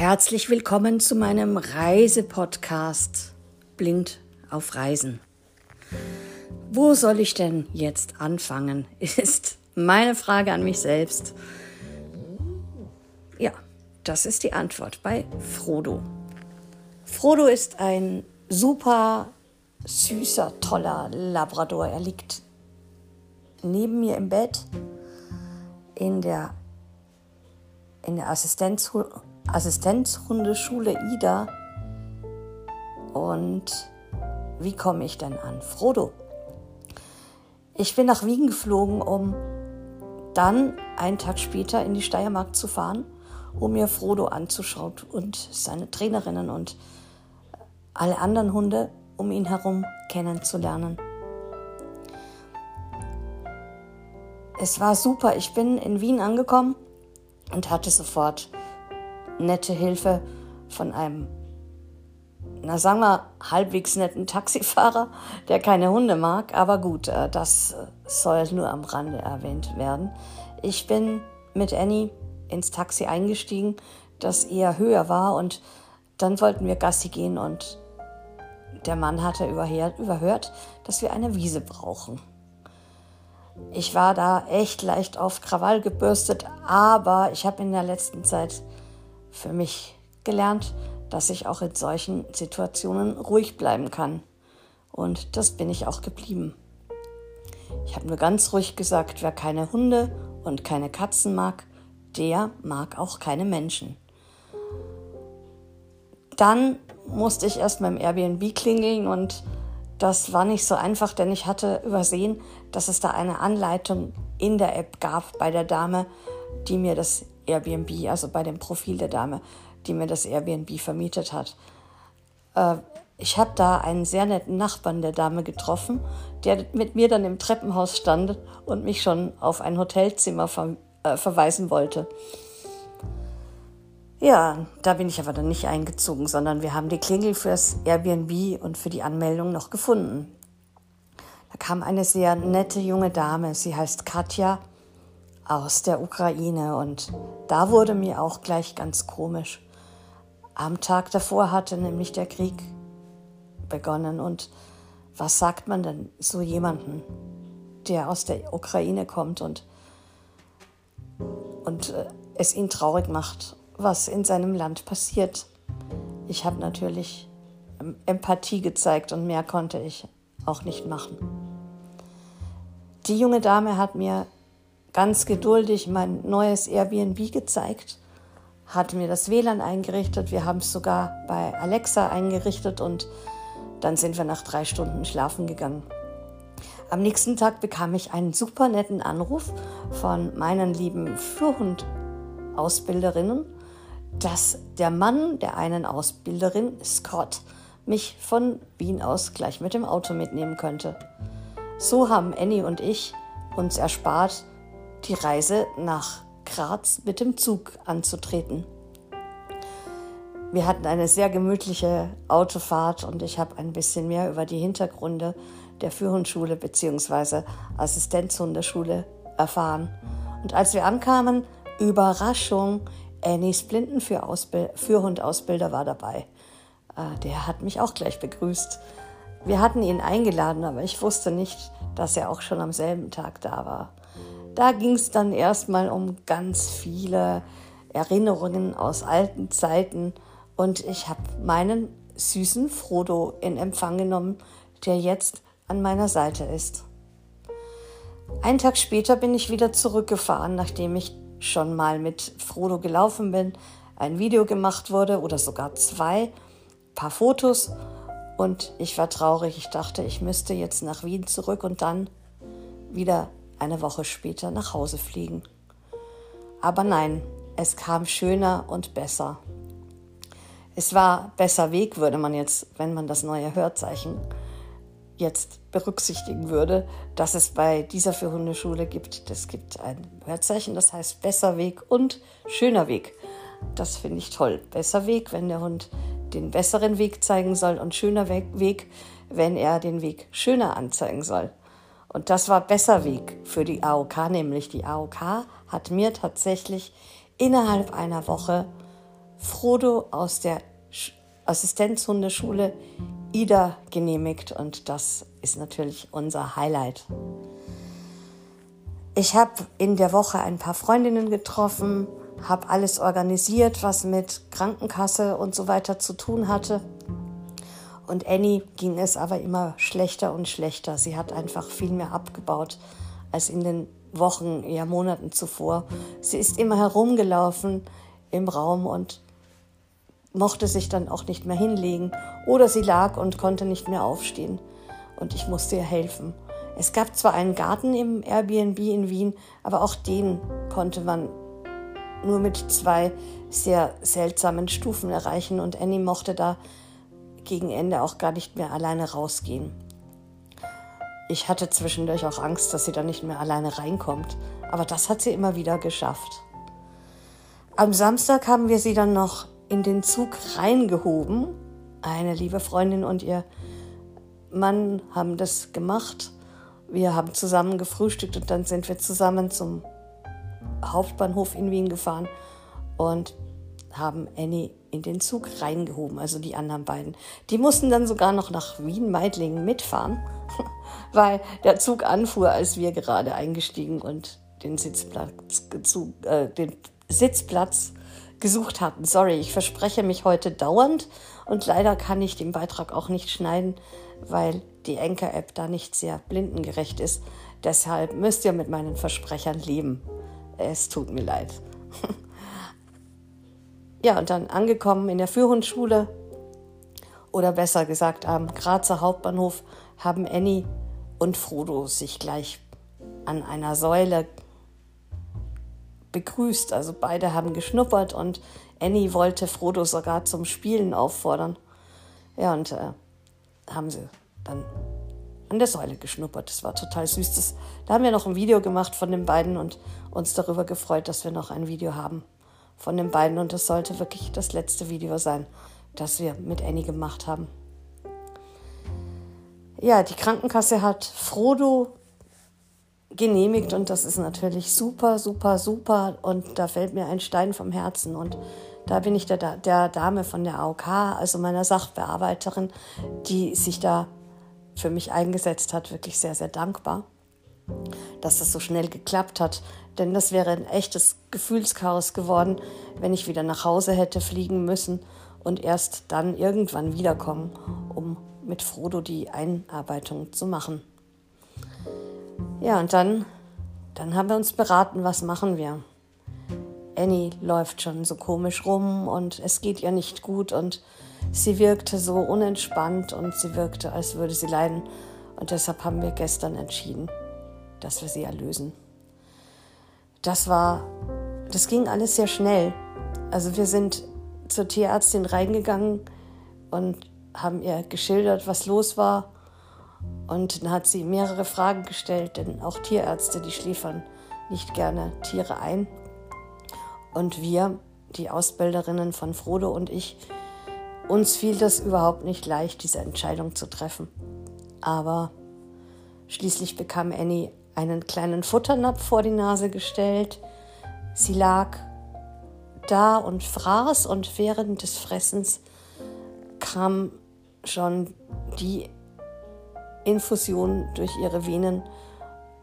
Herzlich willkommen zu meinem Reisepodcast Blind auf Reisen. Wo soll ich denn jetzt anfangen, ist meine Frage an mich selbst. Ja, das ist die Antwort bei Frodo. Frodo ist ein super süßer, toller Labrador. Er liegt neben mir im Bett in der, in der Assistenz, Assistenzhundeschule Ida. Und wie komme ich denn an? Frodo. Ich bin nach Wien geflogen, um dann einen Tag später in die Steiermark zu fahren, um mir Frodo anzuschauen und seine Trainerinnen und alle anderen Hunde um ihn herum kennenzulernen. Es war super. Ich bin in Wien angekommen und hatte sofort nette Hilfe von einem, na sagen wir, halbwegs netten Taxifahrer, der keine Hunde mag. Aber gut, äh, das soll nur am Rande erwähnt werden. Ich bin mit Annie ins Taxi eingestiegen, das eher höher war und dann wollten wir Gassi gehen und der Mann hatte überhört, dass wir eine Wiese brauchen. Ich war da echt leicht auf Krawall gebürstet, aber ich habe in der letzten Zeit für mich gelernt, dass ich auch in solchen Situationen ruhig bleiben kann. Und das bin ich auch geblieben. Ich habe nur ganz ruhig gesagt, wer keine Hunde und keine Katzen mag, der mag auch keine Menschen. Dann musste ich erst beim Airbnb klingeln und das war nicht so einfach, denn ich hatte übersehen, dass es da eine Anleitung in der App gab bei der Dame, die mir das Airbnb, also bei dem Profil der Dame, die mir das Airbnb vermietet hat. Äh, ich habe da einen sehr netten Nachbarn der Dame getroffen, der mit mir dann im Treppenhaus stand und mich schon auf ein Hotelzimmer ver äh, verweisen wollte. Ja, da bin ich aber dann nicht eingezogen, sondern wir haben die Klingel fürs Airbnb und für die Anmeldung noch gefunden. Da kam eine sehr nette junge Dame, sie heißt Katja aus der Ukraine und da wurde mir auch gleich ganz komisch. Am Tag davor hatte nämlich der Krieg begonnen und was sagt man denn so jemanden, der aus der Ukraine kommt und, und äh, es ihn traurig macht was in seinem Land passiert. Ich habe natürlich Empathie gezeigt und mehr konnte ich auch nicht machen. Die junge Dame hat mir ganz geduldig mein neues Airbnb gezeigt, hat mir das WLAN eingerichtet. Wir haben es sogar bei Alexa eingerichtet und dann sind wir nach drei Stunden schlafen gegangen. Am nächsten Tag bekam ich einen super netten Anruf von meinen lieben Führhund-Ausbilderinnen dass der Mann der einen Ausbilderin, Scott, mich von Wien aus gleich mit dem Auto mitnehmen könnte. So haben Annie und ich uns erspart, die Reise nach Graz mit dem Zug anzutreten. Wir hatten eine sehr gemütliche Autofahrt und ich habe ein bisschen mehr über die Hintergründe der Führhundschule bzw. Assistenzhundeschule erfahren. Und als wir ankamen, Überraschung, Annies Blindenführhundausbilder war dabei. Äh, der hat mich auch gleich begrüßt. Wir hatten ihn eingeladen, aber ich wusste nicht, dass er auch schon am selben Tag da war. Da ging es dann erstmal um ganz viele Erinnerungen aus alten Zeiten und ich habe meinen süßen Frodo in Empfang genommen, der jetzt an meiner Seite ist. Einen Tag später bin ich wieder zurückgefahren, nachdem ich schon mal mit Frodo gelaufen bin, ein Video gemacht wurde oder sogar zwei, paar Fotos und ich war traurig. Ich dachte, ich müsste jetzt nach Wien zurück und dann wieder eine Woche später nach Hause fliegen. Aber nein, es kam schöner und besser. Es war besser Weg, würde man jetzt, wenn man das neue Hörzeichen jetzt berücksichtigen würde, dass es bei dieser für Hundeschule gibt. Es gibt ein Wörtzeichen, das heißt besser Weg und schöner Weg. Das finde ich toll. Besser Weg, wenn der Hund den besseren Weg zeigen soll und schöner Weg, wenn er den Weg schöner anzeigen soll. Und das war besser Weg für die AOK, nämlich die AOK hat mir tatsächlich innerhalb einer Woche Frodo aus der Assistenzhundeschule Ida genehmigt und das ist natürlich unser Highlight. Ich habe in der Woche ein paar Freundinnen getroffen, habe alles organisiert, was mit Krankenkasse und so weiter zu tun hatte. Und Annie ging es aber immer schlechter und schlechter. Sie hat einfach viel mehr abgebaut als in den Wochen, ja Monaten zuvor. Sie ist immer herumgelaufen im Raum und mochte sich dann auch nicht mehr hinlegen oder sie lag und konnte nicht mehr aufstehen und ich musste ihr helfen. Es gab zwar einen Garten im Airbnb in Wien, aber auch den konnte man nur mit zwei sehr seltsamen Stufen erreichen und Annie mochte da gegen Ende auch gar nicht mehr alleine rausgehen. Ich hatte zwischendurch auch Angst, dass sie da nicht mehr alleine reinkommt, aber das hat sie immer wieder geschafft. Am Samstag haben wir sie dann noch in den Zug reingehoben. Eine liebe Freundin und ihr Mann haben das gemacht. Wir haben zusammen gefrühstückt und dann sind wir zusammen zum Hauptbahnhof in Wien gefahren und haben Annie in den Zug reingehoben, also die anderen beiden. Die mussten dann sogar noch nach Wien-Meidlingen mitfahren, weil der Zug anfuhr, als wir gerade eingestiegen und den Sitzplatz, äh, den Sitzplatz gesucht hatten. Sorry, ich verspreche mich heute dauernd und leider kann ich den Beitrag auch nicht schneiden, weil die Enker-App da nicht sehr blindengerecht ist. Deshalb müsst ihr mit meinen Versprechern leben. Es tut mir leid. ja, und dann angekommen in der Führhundschule oder besser gesagt am Grazer Hauptbahnhof haben Annie und Frodo sich gleich an einer Säule begrüßt. Also beide haben geschnuppert und Annie wollte Frodo sogar zum Spielen auffordern. Ja, und äh, haben sie dann an der Säule geschnuppert. Das war total süß. Das, da haben wir noch ein Video gemacht von den beiden und uns darüber gefreut, dass wir noch ein Video haben von den beiden. Und das sollte wirklich das letzte Video sein, das wir mit Annie gemacht haben. Ja, die Krankenkasse hat Frodo genehmigt und das ist natürlich super, super, super und da fällt mir ein Stein vom Herzen und da bin ich der, der Dame von der AOK, also meiner Sachbearbeiterin, die sich da für mich eingesetzt hat, wirklich sehr, sehr dankbar, dass das so schnell geklappt hat. Denn das wäre ein echtes Gefühlschaos geworden, wenn ich wieder nach Hause hätte fliegen müssen und erst dann irgendwann wiederkommen, um mit Frodo die Einarbeitung zu machen. Ja, und dann, dann haben wir uns beraten, was machen wir. Annie läuft schon so komisch rum und es geht ihr nicht gut und sie wirkte so unentspannt und sie wirkte, als würde sie leiden. Und deshalb haben wir gestern entschieden, dass wir sie erlösen. Das war, das ging alles sehr schnell. Also wir sind zur Tierärztin reingegangen und haben ihr geschildert, was los war. Und dann hat sie mehrere Fragen gestellt, denn auch Tierärzte, die schläfern nicht gerne Tiere ein. Und wir, die Ausbilderinnen von Frodo und ich, uns fiel das überhaupt nicht leicht, diese Entscheidung zu treffen. Aber schließlich bekam Annie einen kleinen Futternapf vor die Nase gestellt. Sie lag da und fraß und während des Fressens kam schon die Infusion durch ihre Venen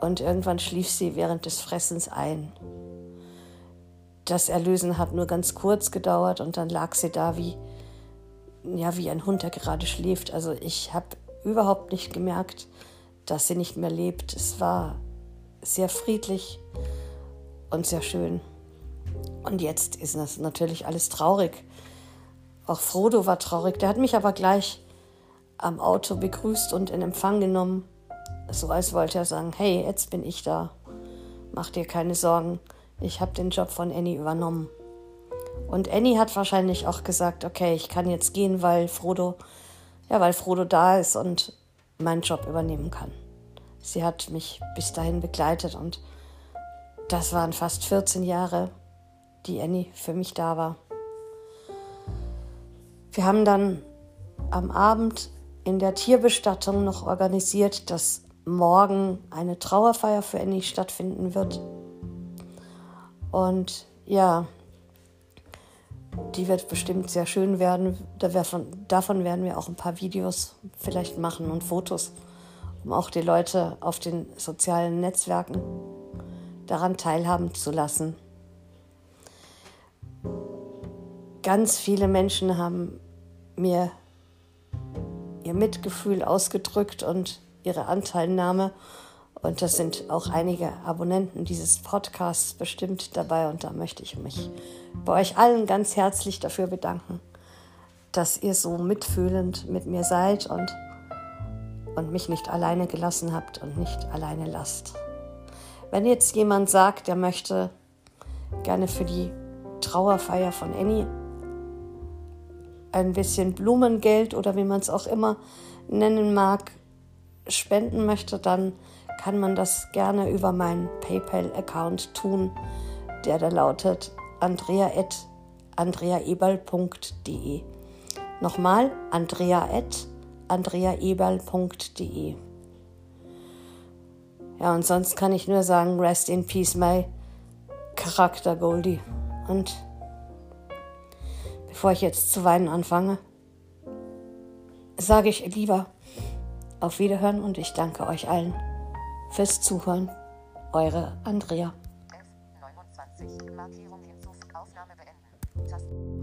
und irgendwann schlief sie während des Fressens ein. Das Erlösen hat nur ganz kurz gedauert und dann lag sie da wie, ja, wie ein Hund, der gerade schläft. Also ich habe überhaupt nicht gemerkt, dass sie nicht mehr lebt. Es war sehr friedlich und sehr schön. Und jetzt ist das natürlich alles traurig. Auch Frodo war traurig. Der hat mich aber gleich am Auto begrüßt und in Empfang genommen. So als wollte er sagen, hey, jetzt bin ich da. Mach dir keine Sorgen, ich habe den Job von Annie übernommen. Und Annie hat wahrscheinlich auch gesagt, okay, ich kann jetzt gehen, weil Frodo, ja, weil Frodo da ist und meinen Job übernehmen kann. Sie hat mich bis dahin begleitet und das waren fast 14 Jahre, die Annie für mich da war. Wir haben dann am Abend in der Tierbestattung noch organisiert, dass morgen eine Trauerfeier für Annie stattfinden wird. Und ja, Die wird bestimmt sehr schön werden. Davon werden wir auch ein paar Videos vielleicht machen und Fotos, um auch die Leute auf den sozialen Netzwerken daran teilhaben zu lassen. Ganz viele Menschen haben mir ihr Mitgefühl ausgedrückt und ihre Anteilnahme. Und das sind auch einige Abonnenten dieses Podcasts bestimmt dabei. Und da möchte ich mich bei euch allen ganz herzlich dafür bedanken, dass ihr so mitfühlend mit mir seid und, und mich nicht alleine gelassen habt und nicht alleine lasst. Wenn jetzt jemand sagt, er möchte gerne für die Trauerfeier von Annie ein bisschen Blumengeld oder wie man es auch immer nennen mag, spenden möchte, dann kann man das gerne über meinen PayPal-Account tun, der da lautet andrea.andreaeberl.de. Nochmal andrea.andreaeberl.de. Ja, und sonst kann ich nur sagen, rest in peace, my Charakter Goldie. Und bevor ich jetzt zu weinen anfange, sage ich lieber auf Wiederhören und ich danke euch allen fürs Zuhören. Eure Andrea. F29. Markierung hinzufügen. Aufnahme beenden. Tasten.